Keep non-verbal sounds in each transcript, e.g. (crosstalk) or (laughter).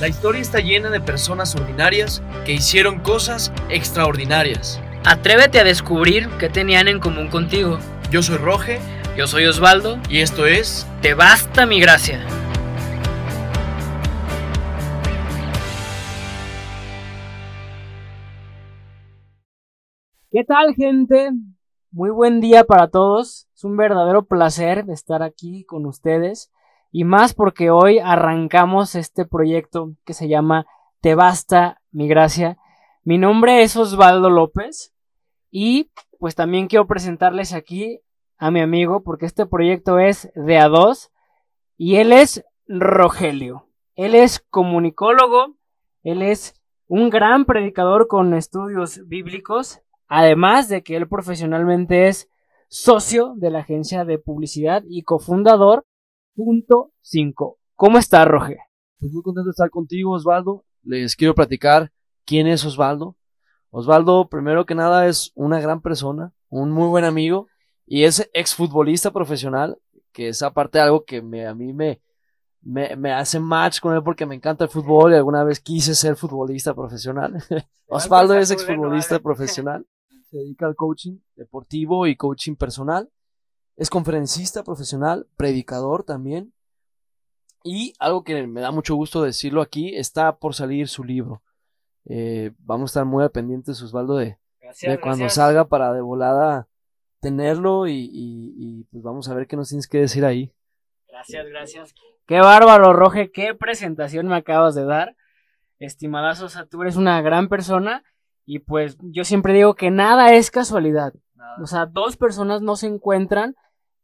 La historia está llena de personas ordinarias que hicieron cosas extraordinarias. Atrévete a descubrir qué tenían en común contigo. Yo soy Roge Yo soy Osvaldo. y esto es Te basta mi gracia. ¿Qué tal, gente? Muy buen día para todos. Es un verdadero placer estar aquí con ustedes. Y más porque hoy arrancamos este proyecto que se llama Te basta mi gracia. Mi nombre es Osvaldo López. Y pues también quiero presentarles aquí a mi amigo porque este proyecto es de a dos. Y él es Rogelio. Él es comunicólogo. Él es un gran predicador con estudios bíblicos. Además de que él profesionalmente es socio de la agencia de publicidad y cofundador 5. ¿Cómo está, Roge? Pues muy contento de estar contigo, Osvaldo. Les quiero platicar quién es Osvaldo. Osvaldo, primero que nada, es una gran persona, un muy buen amigo y es exfutbolista profesional, que es aparte algo que me, a mí me, me, me hace match con él porque me encanta el fútbol y alguna vez quise ser futbolista profesional. (laughs) Osvaldo es exfutbolista (laughs) profesional, se dedica al coaching deportivo y coaching personal. Es conferencista profesional, predicador también. Y algo que me da mucho gusto decirlo aquí, está por salir su libro. Eh, vamos a estar muy al pendientes, Osvaldo, de, de cuando salga para de volada tenerlo y, y- y, pues vamos a ver qué nos tienes que decir ahí. Gracias, gracias. Qué bárbaro, Roge, qué presentación me acabas de dar. Estimadazo, o sea, tú eres una gran persona y pues yo siempre digo que nada es casualidad. O sea, dos personas no se encuentran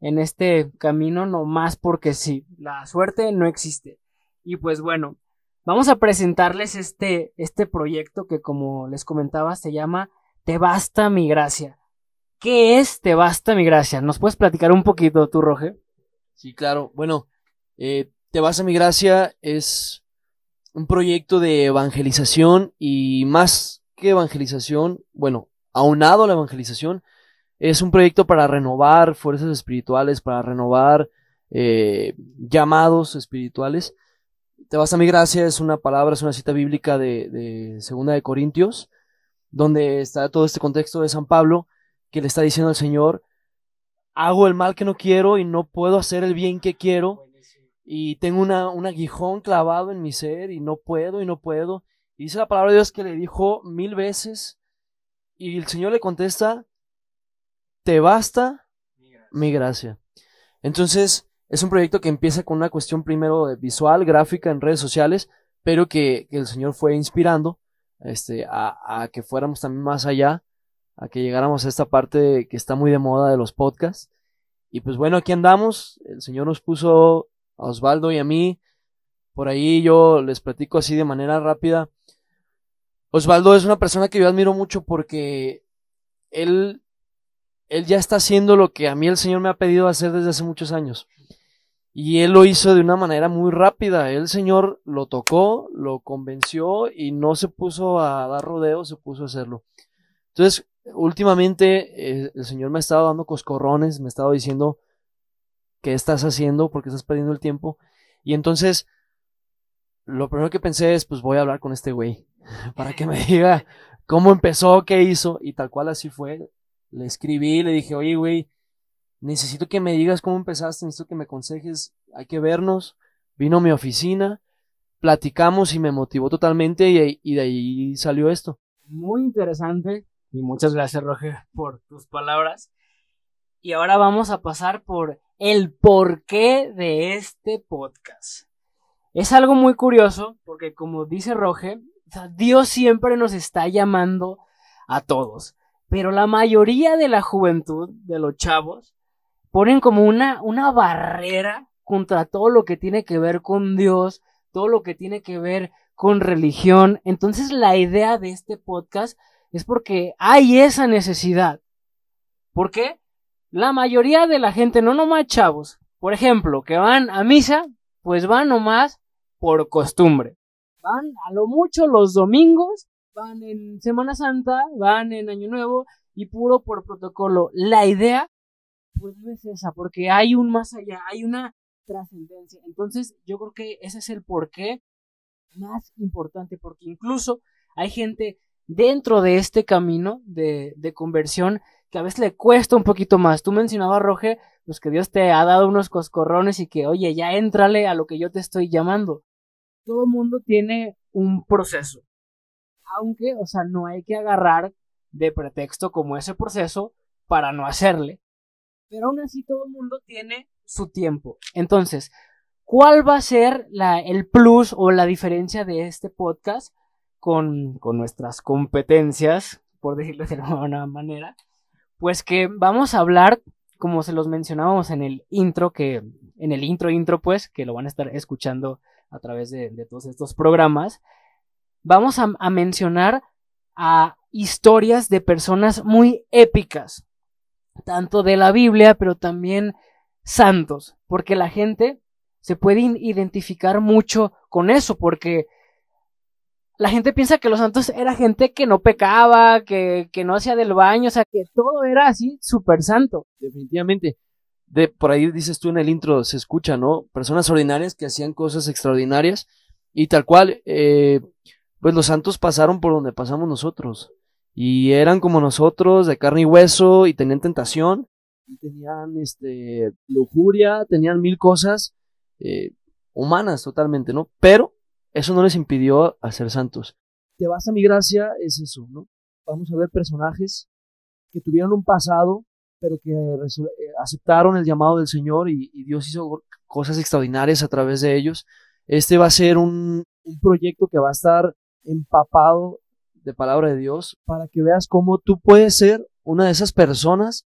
en este camino nomás porque sí. La suerte no existe. Y pues bueno, vamos a presentarles este, este proyecto que como les comentaba se llama Te basta mi gracia. ¿Qué es Te basta mi gracia? ¿Nos puedes platicar un poquito tú, Roge? Sí, claro. Bueno, eh, Te vas a mi gracia es un proyecto de evangelización y más que evangelización, bueno, aunado a la evangelización, es un proyecto para renovar fuerzas espirituales, para renovar eh, llamados espirituales. Te vas a mi gracia es una palabra, es una cita bíblica de, de Segunda de Corintios, donde está todo este contexto de San Pablo, que le está diciendo al Señor, hago el mal que no quiero y no puedo hacer el bien que quiero y tengo una, un aguijón clavado en mi ser y no puedo y no puedo. Y dice la palabra de Dios que le dijo mil veces y el Señor le contesta, te basta mi gracia. Entonces, es un proyecto que empieza con una cuestión primero visual, gráfica en redes sociales, pero que, que el Señor fue inspirando este, a, a que fuéramos también más allá, a que llegáramos a esta parte que está muy de moda de los podcasts. Y pues bueno, aquí andamos. El Señor nos puso a Osvaldo y a mí. Por ahí yo les platico así de manera rápida. Osvaldo es una persona que yo admiro mucho porque él, él ya está haciendo lo que a mí el Señor me ha pedido hacer desde hace muchos años. Y él lo hizo de una manera muy rápida. El Señor lo tocó, lo convenció y no se puso a dar rodeos, se puso a hacerlo. Entonces, últimamente eh, el Señor me ha estado dando coscorrones, me ha estado diciendo qué estás haciendo, porque estás perdiendo el tiempo. Y entonces, lo primero que pensé es, pues voy a hablar con este güey, (laughs) para que me diga cómo empezó, qué hizo, y tal cual así fue. Le escribí, le dije, oye, güey, necesito que me digas cómo empezaste, necesito que me aconsejes, hay que vernos. Vino a mi oficina, platicamos y me motivó totalmente y, y de ahí salió esto. Muy interesante y muchas gracias, Roger, por tus palabras. Y ahora vamos a pasar por el porqué de este podcast. Es algo muy curioso porque como dice Roger, Dios siempre nos está llamando a todos, pero la mayoría de la juventud, de los chavos, ponen como una, una barrera contra todo lo que tiene que ver con Dios, todo lo que tiene que ver con religión. Entonces la idea de este podcast es porque hay esa necesidad. ¿Por qué? La mayoría de la gente, no nomás chavos, por ejemplo, que van a misa, pues van nomás por costumbre. Van a lo mucho los domingos, van en Semana Santa, van en Año Nuevo y puro por protocolo. La idea, pues no es esa, porque hay un más allá, hay una trascendencia. Entonces, yo creo que ese es el porqué más importante, porque incluso hay gente dentro de este camino de, de conversión que a veces le cuesta un poquito más. Tú mencionabas, Roge, pues que Dios te ha dado unos coscorrones y que, oye, ya éntrale a lo que yo te estoy llamando. Todo mundo tiene un proceso. Aunque, o sea, no hay que agarrar de pretexto como ese proceso para no hacerle. Pero aún así todo el mundo tiene su tiempo. Entonces, ¿cuál va a ser la, el plus o la diferencia de este podcast con, con nuestras competencias, por decirlo de alguna manera? Pues que vamos a hablar, como se los mencionábamos en el intro, que en el intro intro, pues, que lo van a estar escuchando a través de, de todos estos programas, vamos a, mencionar a historias de personas muy épicas, tanto de la Biblia, pero también santos, porque la gente se puede identificar mucho con eso, porque la gente piensa que los santos era gente que no pecaba, que, que no hacía del baño, o sea, que todo era así súper santo. Definitivamente. De, por ahí dices tú en el intro, se escucha, ¿no? Personas ordinarias que hacían cosas extraordinarias y tal cual, eh, pues los santos pasaron por donde pasamos nosotros y eran como nosotros, de carne y hueso y tenían tentación y tenían este lujuria, tenían mil cosas eh, humanas totalmente, ¿no? Pero eso no les impidió hacer santos. Te vas a mi gracia, es eso, ¿no? Vamos a ver personajes que tuvieron un pasado, pero que aceptaron el llamado del Señor y, Dios hizo cosas extraordinarias a través de ellos. Este va a ser un proyecto que va a estar empapado de palabra de Dios para que veas cómo tú puedes ser una de esas personas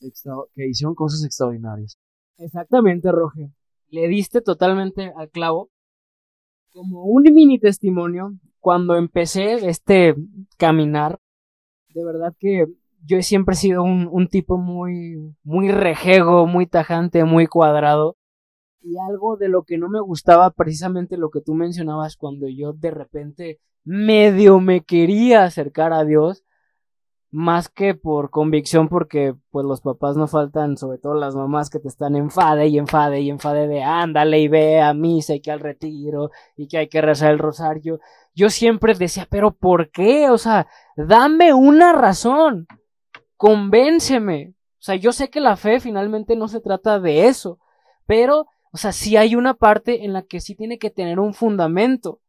que hicieron cosas extraordinarias. Exactamente, Roge. Le diste totalmente al clavo. Como un mini testimonio, cuando empecé este caminar, de verdad que yo siempre he sido un, un tipo muy, muy rejego, muy tajante, muy cuadrado. Algo de lo que no me gustaba, precisamente lo que tú mencionabas, cuando yo de repente medio me quería acercar a Dios, más que por convicción, porque pues los papás no faltan, sobre todo las mamás que te están enfade y enfade y enfade de ándale y ve a misa y que al retiro y que hay que rezar el rosario. Yo siempre decía, pero ¿por qué? O sea, dame una razón, convénceme. O sea, yo sé que la fe finalmente no se trata de eso, pero, o sea, sí hay una parte en la que sí tiene que tener un fundamento.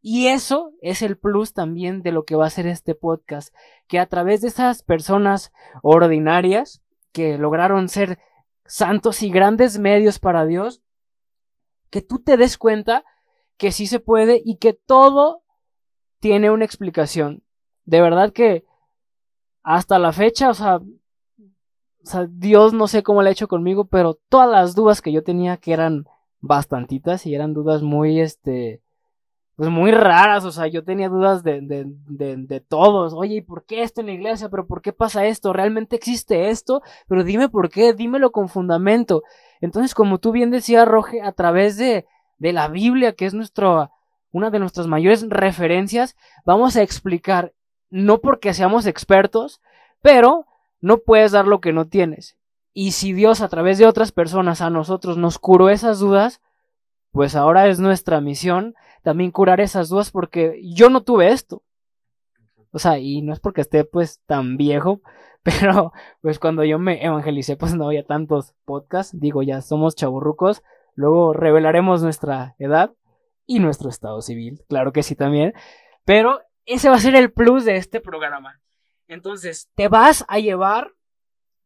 Y eso es el plus también de lo que va a ser este podcast, que a través de esas personas ordinarias que lograron ser santos y grandes medios para Dios, que tú te des cuenta que sí se puede y que todo tiene una explicación. De verdad que hasta la fecha, o sea, o sea, Dios no sé cómo lo ha hecho conmigo, pero todas las dudas que yo tenía, que eran bastantitas y eran dudas muy, este, pues muy raras, o sea, yo tenía dudas de, de, de, de, todos, oye, ¿y por qué esto en la iglesia? ¿Pero por qué pasa esto? ¿Realmente existe esto? Pero dime por qué, dímelo con fundamento. Entonces, como tú bien decías, Roge, a través de, de la Biblia, que es nuestro, una de nuestras mayores referencias, vamos a explicar, no porque seamos expertos, pero no puedes dar lo que no tienes. Y si Dios a través de otras personas a nosotros nos curó esas dudas, pues ahora es nuestra misión también curar esas dudas porque yo no tuve esto. O sea, y no es porque esté pues tan viejo, (laughs) pero pues cuando yo me evangelicé pues no había tantos podcasts, digo ya somos chaburrucos, luego revelaremos nuestra edad y nuestro estado civil, claro que sí también, pero ese va a ser el plus de este programa. Entonces, te vas a llevar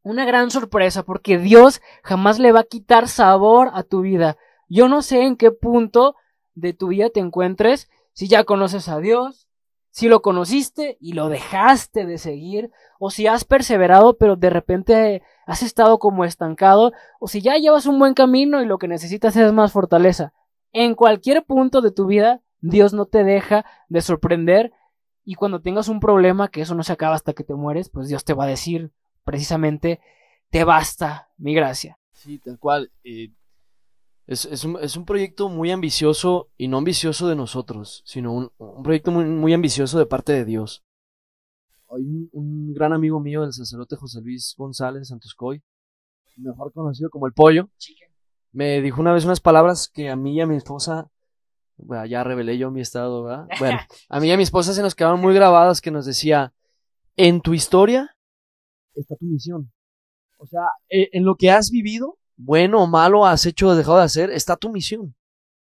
una gran sorpresa porque Dios jamás le va a quitar sabor a tu vida. Yo no sé en qué punto de tu vida te encuentres, si ya conoces a Dios, si lo conociste y lo dejaste de seguir, o si has perseverado pero de repente has estado como estancado, o si ya llevas un buen camino y lo que necesitas es más fortaleza. En cualquier punto de tu vida, Dios no te deja de sorprender y cuando tengas un problema, que eso no se acaba hasta que te mueres, pues Dios te va a decir precisamente, te basta mi gracia. Sí, tal cual. Eh, es, es, un, es, un, proyecto muy ambicioso y no ambicioso de nosotros, sino un, un proyecto muy, muy, ambicioso de parte de Dios. Hay un, un, gran amigo mío, el sacerdote José Luis González Santoscoy, mejor conocido como el pollo, me dijo una vez unas palabras que a mí y a mi esposa Bueno, ya revelé yo mi estado, ¿verdad? (laughs) Bueno, a mí y a mi esposa se nos quedaron muy grabadas que nos decía, en tu historia está tu misión. O sea, e, en lo que has vivido, bueno o malo, has hecho o dejado de hacer, está tu misión.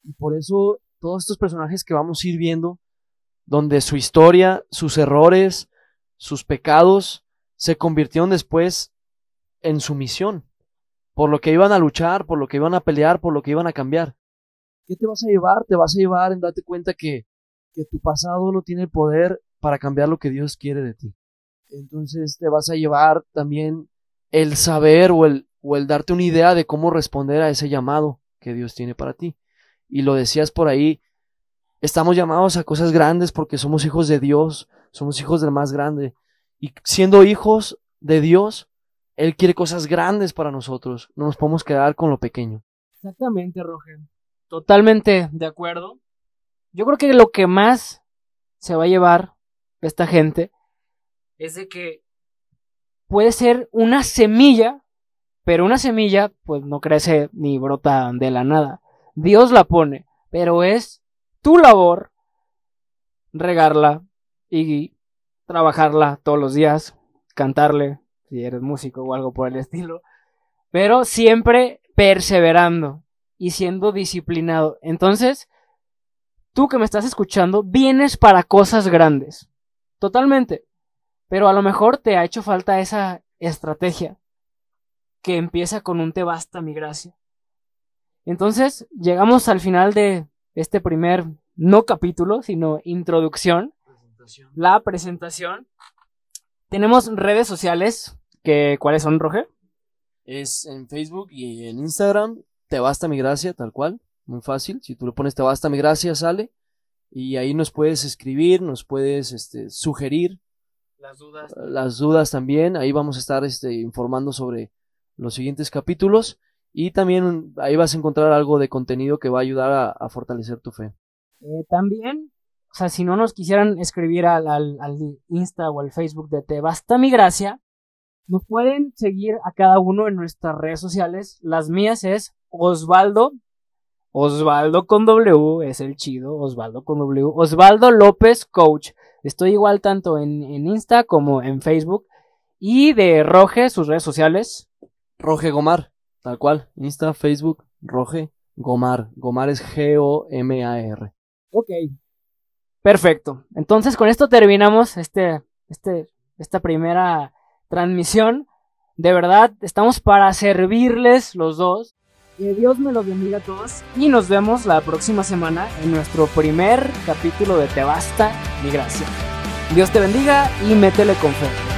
Y por eso todos estos personajes que vamos a ir viendo, donde su historia, sus errores, sus pecados, se convirtieron después en su misión, por lo que iban a luchar, por lo que iban a pelear, por lo que iban a cambiar. ¿Qué te vas a llevar? Te vas a llevar en darte cuenta que, que tu pasado no tiene el poder para cambiar lo que Dios quiere de ti. Entonces te vas a llevar también el saber o el, o el darte una idea de cómo responder a ese llamado que Dios tiene para ti. Y lo decías por ahí, estamos llamados a cosas grandes porque somos hijos de Dios, somos hijos del más grande. Y siendo hijos de Dios, Él quiere cosas grandes para nosotros. No nos podemos quedar con lo pequeño. Exactamente, Roger. Totalmente de acuerdo. Yo creo que lo que más se va a llevar esta gente es de que puede ser una semilla, pero una semilla pues no crece ni brota de la nada. Dios la pone, pero es tu labor regarla y trabajarla todos los días, cantarle, si eres músico o algo por el estilo, pero siempre perseverando y siendo disciplinado. Entonces, tú que me estás escuchando, vienes para cosas grandes. Totalmente. Pero a lo mejor te ha hecho falta esa estrategia que empieza con un te basta mi gracia. Entonces, llegamos al final de este primer, no capítulo, sino introducción la presentación. Tenemos redes sociales, que, ¿cuáles son, Roger? Es en Facebook y en Instagram, Te Basta Mi Gracia, tal cual, muy fácil. Si tú le pones Te Basta Mi Gracia, sale. Y ahí nos puedes escribir, nos puedes este, sugerir. Las dudas. Las dudas también. Ahí vamos a estar este, informando sobre los siguientes capítulos. Y también ahí vas a encontrar algo de contenido que va a ayudar a, fortalecer tu fe. Eh, también o sea, si no nos quisieran escribir al, al, Insta o al Facebook de Te Basta Mi Gracia, nos pueden seguir a cada uno en nuestras redes sociales. Las mías es Osvaldo, Osvaldo con W, es el chido, Osvaldo con W, Osvaldo López Coach. Estoy igual tanto en, en Insta como en Facebook. Y de Roge, sus redes sociales. Roge Gomar, tal cual. Insta, Facebook, Roge Gomar. Gomar es G-O-M-A-R. Ok, Perfecto. Entonces con esto terminamos este, este, esta primera transmisión. De verdad, estamos para servirles los dos. Que Dios me los bendiga a todos. Y nos vemos la próxima semana en nuestro primer capítulo de Te Basta mi Gracia. Dios te bendiga y métele con fe.